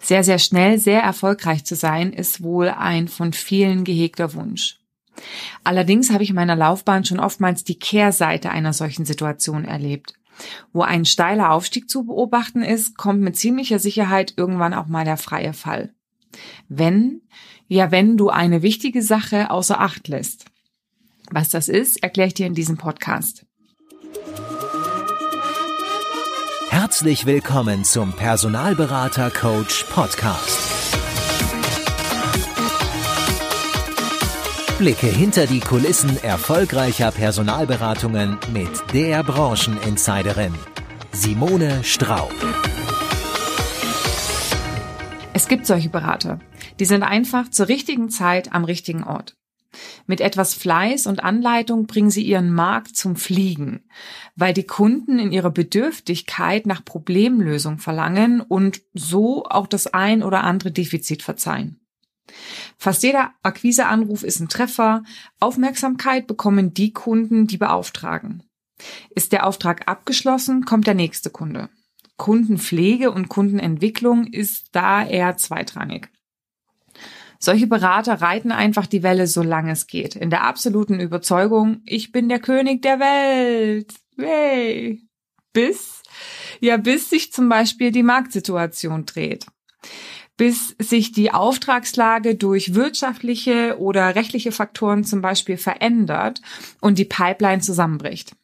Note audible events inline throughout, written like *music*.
Sehr, sehr schnell, sehr erfolgreich zu sein, ist wohl ein von vielen gehegter Wunsch. Allerdings habe ich in meiner Laufbahn schon oftmals die Kehrseite einer solchen Situation erlebt. Wo ein steiler Aufstieg zu beobachten ist, kommt mit ziemlicher Sicherheit irgendwann auch mal der freie Fall. Wenn, ja, wenn du eine wichtige Sache außer Acht lässt. Was das ist, erkläre ich dir in diesem Podcast. Herzlich willkommen zum Personalberater Coach Podcast. Blicke hinter die Kulissen erfolgreicher Personalberatungen mit der Brancheninsiderin Simone Straub. Es gibt solche Berater, die sind einfach zur richtigen Zeit am richtigen Ort. Mit etwas Fleiß und Anleitung bringen sie ihren Markt zum Fliegen, weil die Kunden in ihrer Bedürftigkeit nach Problemlösung verlangen und so auch das ein oder andere Defizit verzeihen. Fast jeder Akquiseanruf ist ein Treffer. Aufmerksamkeit bekommen die Kunden, die beauftragen. Ist der Auftrag abgeschlossen, kommt der nächste Kunde. Kundenpflege und Kundenentwicklung ist da eher zweitrangig. Solche Berater reiten einfach die Welle, solange es geht, in der absoluten Überzeugung, ich bin der König der Welt. Hey. Bis, ja, bis sich zum Beispiel die Marktsituation dreht. Bis sich die Auftragslage durch wirtschaftliche oder rechtliche Faktoren zum Beispiel verändert und die Pipeline zusammenbricht.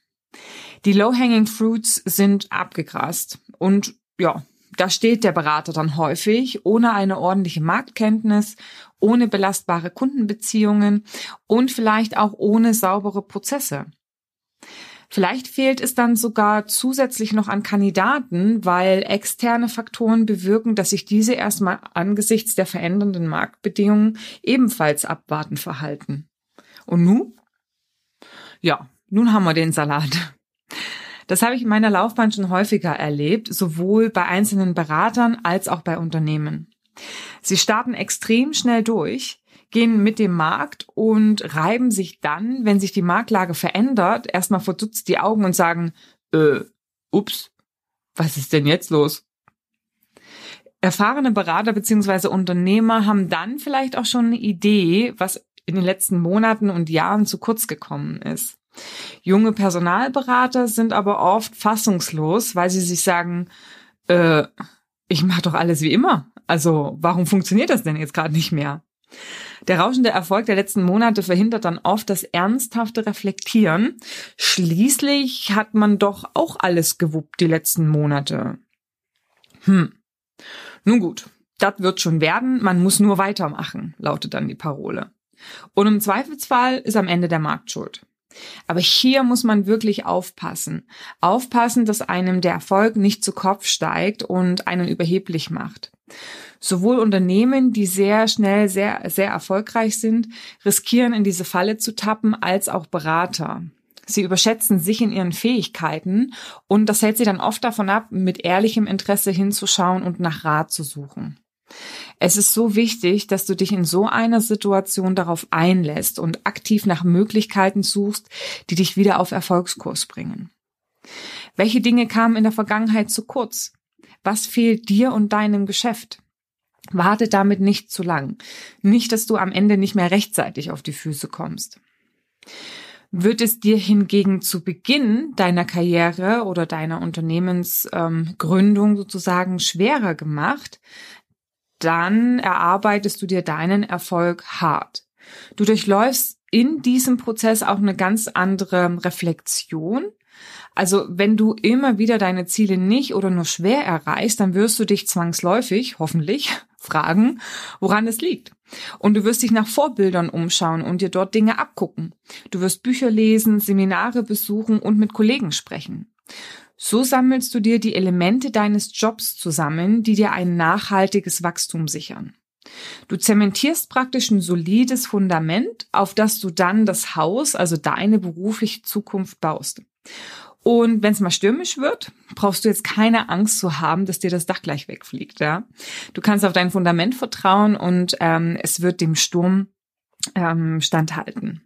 Die Low-Hanging Fruits sind abgegrast und ja, da steht der Berater dann häufig ohne eine ordentliche Marktkenntnis, ohne belastbare Kundenbeziehungen und vielleicht auch ohne saubere Prozesse. Vielleicht fehlt es dann sogar zusätzlich noch an Kandidaten, weil externe Faktoren bewirken, dass sich diese erstmal angesichts der verändernden Marktbedingungen ebenfalls abwarten verhalten. Und nun? Ja, nun haben wir den Salat. Das habe ich in meiner Laufbahn schon häufiger erlebt, sowohl bei einzelnen Beratern als auch bei Unternehmen. Sie starten extrem schnell durch, gehen mit dem Markt und reiben sich dann, wenn sich die Marktlage verändert, erstmal verdutzt die Augen und sagen, äh, ups, was ist denn jetzt los? Erfahrene Berater bzw. Unternehmer haben dann vielleicht auch schon eine Idee, was in den letzten Monaten und Jahren zu kurz gekommen ist. Junge Personalberater sind aber oft fassungslos, weil sie sich sagen, äh, ich mache doch alles wie immer. Also warum funktioniert das denn jetzt gerade nicht mehr? Der rauschende Erfolg der letzten Monate verhindert dann oft das ernsthafte Reflektieren. Schließlich hat man doch auch alles gewuppt die letzten Monate. Hm. Nun gut, das wird schon werden, man muss nur weitermachen, lautet dann die Parole. Und im Zweifelsfall ist am Ende der Markt schuld. Aber hier muss man wirklich aufpassen. Aufpassen, dass einem der Erfolg nicht zu Kopf steigt und einen überheblich macht. Sowohl Unternehmen, die sehr schnell sehr, sehr erfolgreich sind, riskieren in diese Falle zu tappen, als auch Berater. Sie überschätzen sich in ihren Fähigkeiten und das hält sie dann oft davon ab, mit ehrlichem Interesse hinzuschauen und nach Rat zu suchen. Es ist so wichtig, dass du dich in so einer Situation darauf einlässt und aktiv nach Möglichkeiten suchst, die dich wieder auf Erfolgskurs bringen. Welche Dinge kamen in der Vergangenheit zu kurz? Was fehlt dir und deinem Geschäft? Warte damit nicht zu lang. Nicht, dass du am Ende nicht mehr rechtzeitig auf die Füße kommst. Wird es dir hingegen zu Beginn deiner Karriere oder deiner Unternehmensgründung ähm, sozusagen schwerer gemacht, dann erarbeitest du dir deinen Erfolg hart. Du durchläufst in diesem Prozess auch eine ganz andere Reflexion. Also wenn du immer wieder deine Ziele nicht oder nur schwer erreichst, dann wirst du dich zwangsläufig, hoffentlich, *laughs* fragen, woran es liegt. Und du wirst dich nach Vorbildern umschauen und dir dort Dinge abgucken. Du wirst Bücher lesen, Seminare besuchen und mit Kollegen sprechen. So sammelst du dir die Elemente deines Jobs zusammen, die dir ein nachhaltiges Wachstum sichern. Du zementierst praktisch ein solides Fundament, auf das du dann das Haus, also deine berufliche Zukunft baust. Und wenn es mal stürmisch wird, brauchst du jetzt keine Angst zu haben, dass dir das Dach gleich wegfliegt. Ja, du kannst auf dein Fundament vertrauen und ähm, es wird dem Sturm ähm, standhalten.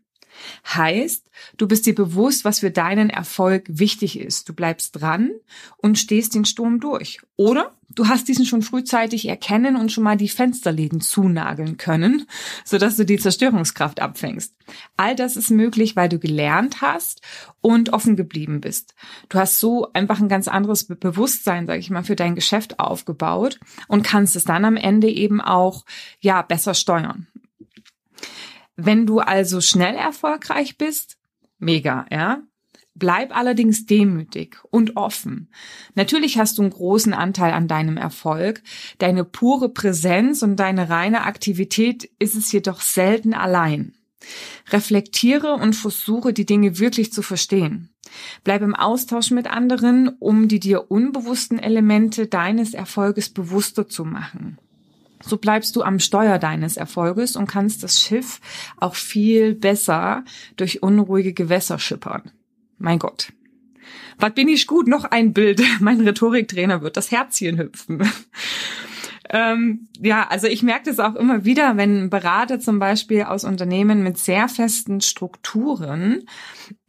Heißt, du bist dir bewusst, was für deinen Erfolg wichtig ist. Du bleibst dran und stehst den Sturm durch. Oder du hast diesen schon frühzeitig erkennen und schon mal die Fensterläden zunageln können, sodass du die Zerstörungskraft abfängst. All das ist möglich, weil du gelernt hast und offen geblieben bist. Du hast so einfach ein ganz anderes Bewusstsein, sage ich mal, für dein Geschäft aufgebaut und kannst es dann am Ende eben auch ja besser steuern. Wenn du also schnell erfolgreich bist, mega, ja. Bleib allerdings demütig und offen. Natürlich hast du einen großen Anteil an deinem Erfolg. Deine pure Präsenz und deine reine Aktivität ist es jedoch selten allein. Reflektiere und versuche, die Dinge wirklich zu verstehen. Bleib im Austausch mit anderen, um die dir unbewussten Elemente deines Erfolges bewusster zu machen. So bleibst du am Steuer deines Erfolges und kannst das Schiff auch viel besser durch unruhige Gewässer schippern. Mein Gott. Was bin ich gut? Noch ein Bild. *laughs* Mein Rhetoriktrainer wird das Herzchen hüpfen. *laughs* ähm, ja, also ich merke das auch immer wieder, wenn Berater zum Beispiel aus Unternehmen mit sehr festen Strukturen,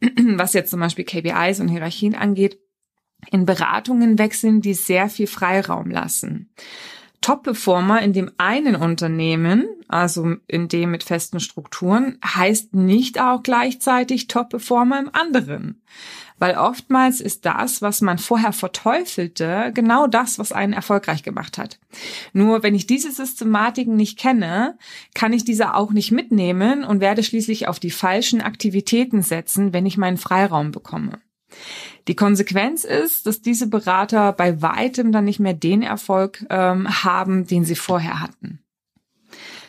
*clears throat* was jetzt zum Beispiel KPIs und Hierarchien angeht, in Beratungen wechseln, die sehr viel Freiraum lassen. Top-Performer in dem einen Unternehmen, also in dem mit festen Strukturen, heißt nicht auch gleichzeitig Top-Performer im anderen. Weil oftmals ist das, was man vorher verteufelte, genau das, was einen erfolgreich gemacht hat. Nur wenn ich diese Systematiken nicht kenne, kann ich diese auch nicht mitnehmen und werde schließlich auf die falschen Aktivitäten setzen, wenn ich meinen Freiraum bekomme. Die Konsequenz ist, dass diese Berater bei weitem dann nicht mehr den Erfolg ähm, haben, den sie vorher hatten.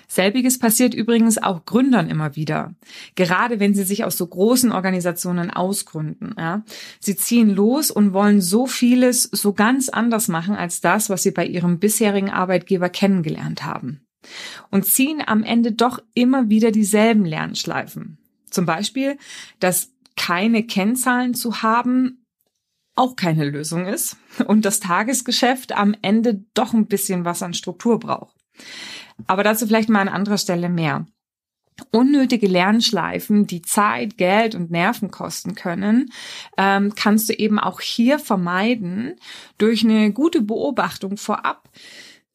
Selbiges passiert übrigens auch Gründern immer wieder. Gerade wenn sie sich aus so großen Organisationen ausgründen. Ja. Sie ziehen los und wollen so vieles so ganz anders machen als das, was sie bei ihrem bisherigen Arbeitgeber kennengelernt haben. Und ziehen am Ende doch immer wieder dieselben Lernschleifen. Zum Beispiel, dass keine Kennzahlen zu haben, auch keine Lösung ist und das Tagesgeschäft am Ende doch ein bisschen was an Struktur braucht. Aber dazu vielleicht mal an anderer Stelle mehr. Unnötige Lernschleifen, die Zeit, Geld und Nerven kosten können, ähm, kannst du eben auch hier vermeiden durch eine gute Beobachtung vorab,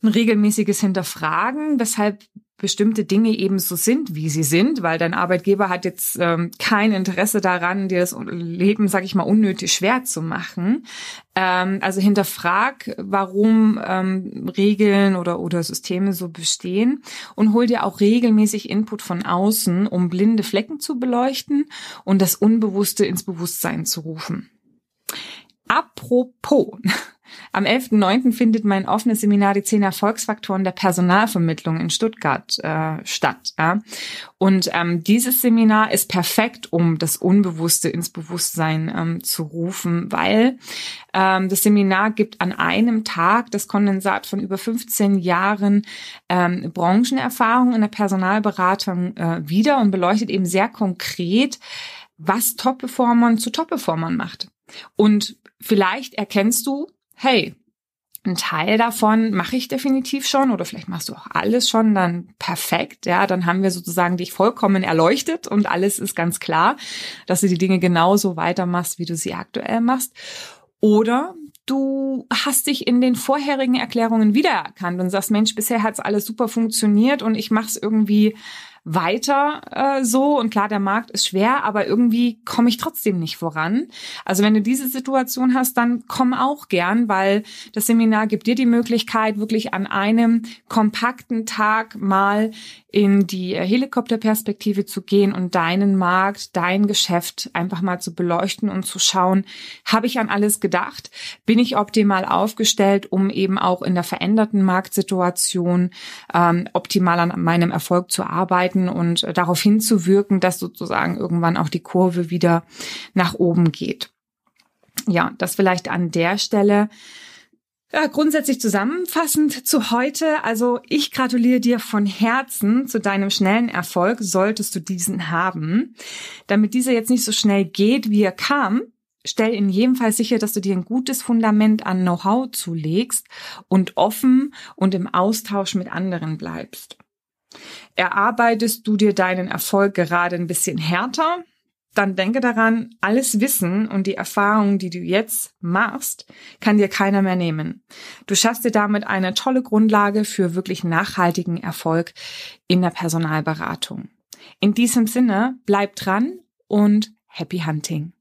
ein regelmäßiges Hinterfragen, weshalb bestimmte Dinge eben so sind, wie sie sind, weil dein Arbeitgeber hat jetzt ähm, kein Interesse daran, dir das Leben, sag ich mal, unnötig schwer zu machen. Ähm, also hinterfrag, warum ähm, Regeln oder, oder Systeme so bestehen und hol dir auch regelmäßig Input von außen, um blinde Flecken zu beleuchten und das Unbewusste ins Bewusstsein zu rufen. Apropos, am 11.09. findet mein offenes Seminar die zehn Erfolgsfaktoren der Personalvermittlung in Stuttgart äh, statt. Ja? Und ähm, dieses Seminar ist perfekt, um das Unbewusste ins Bewusstsein ähm, zu rufen, weil ähm, das Seminar gibt an einem Tag das Kondensat von über 15 Jahren ähm, Branchenerfahrung in der Personalberatung äh, wieder und beleuchtet eben sehr konkret, was Top-Performern zu Top-Performern macht. Und vielleicht erkennst du, hey, ein Teil davon mache ich definitiv schon oder vielleicht machst du auch alles schon dann perfekt. Ja, dann haben wir sozusagen dich vollkommen erleuchtet und alles ist ganz klar, dass du die Dinge genauso weitermachst, wie du sie aktuell machst. Oder du hast dich in den vorherigen Erklärungen wiedererkannt und sagst, Mensch, bisher hat's alles super funktioniert und ich mache es irgendwie weiter äh, so. Und klar, der Markt ist schwer, aber irgendwie komme ich trotzdem nicht voran. Also wenn du diese Situation hast, dann komm auch gern, weil das Seminar gibt dir die Möglichkeit, wirklich an einem kompakten Tag mal in die äh, Helikopterperspektive zu gehen und deinen Markt, dein Geschäft einfach mal zu beleuchten und zu schauen, habe ich an alles gedacht? Bin ich optimal aufgestellt, um eben auch in der veränderten Marktsituation ähm, optimal an meinem Erfolg zu arbeiten und äh, darauf hinzuwirken, dass sozusagen irgendwann auch die Kurve wieder nach oben geht? Ja, das vielleicht an der Stelle. Ja, grundsätzlich zusammenfassend zu heute. Also ich gratuliere dir von Herzen zu deinem schnellen Erfolg, solltest du diesen haben. Damit dieser jetzt nicht so schnell geht, wie er kam, stell in jedem Fall sicher, dass du dir ein gutes Fundament an Know-how zulegst und offen und im Austausch mit anderen bleibst. Erarbeitest du dir deinen Erfolg gerade ein bisschen härter? Dann denke daran, alles Wissen und die Erfahrungen, die du jetzt machst, kann dir keiner mehr nehmen. Du schaffst dir damit eine tolle Grundlage für wirklich nachhaltigen Erfolg in der Personalberatung. In diesem Sinne, bleib dran und happy hunting.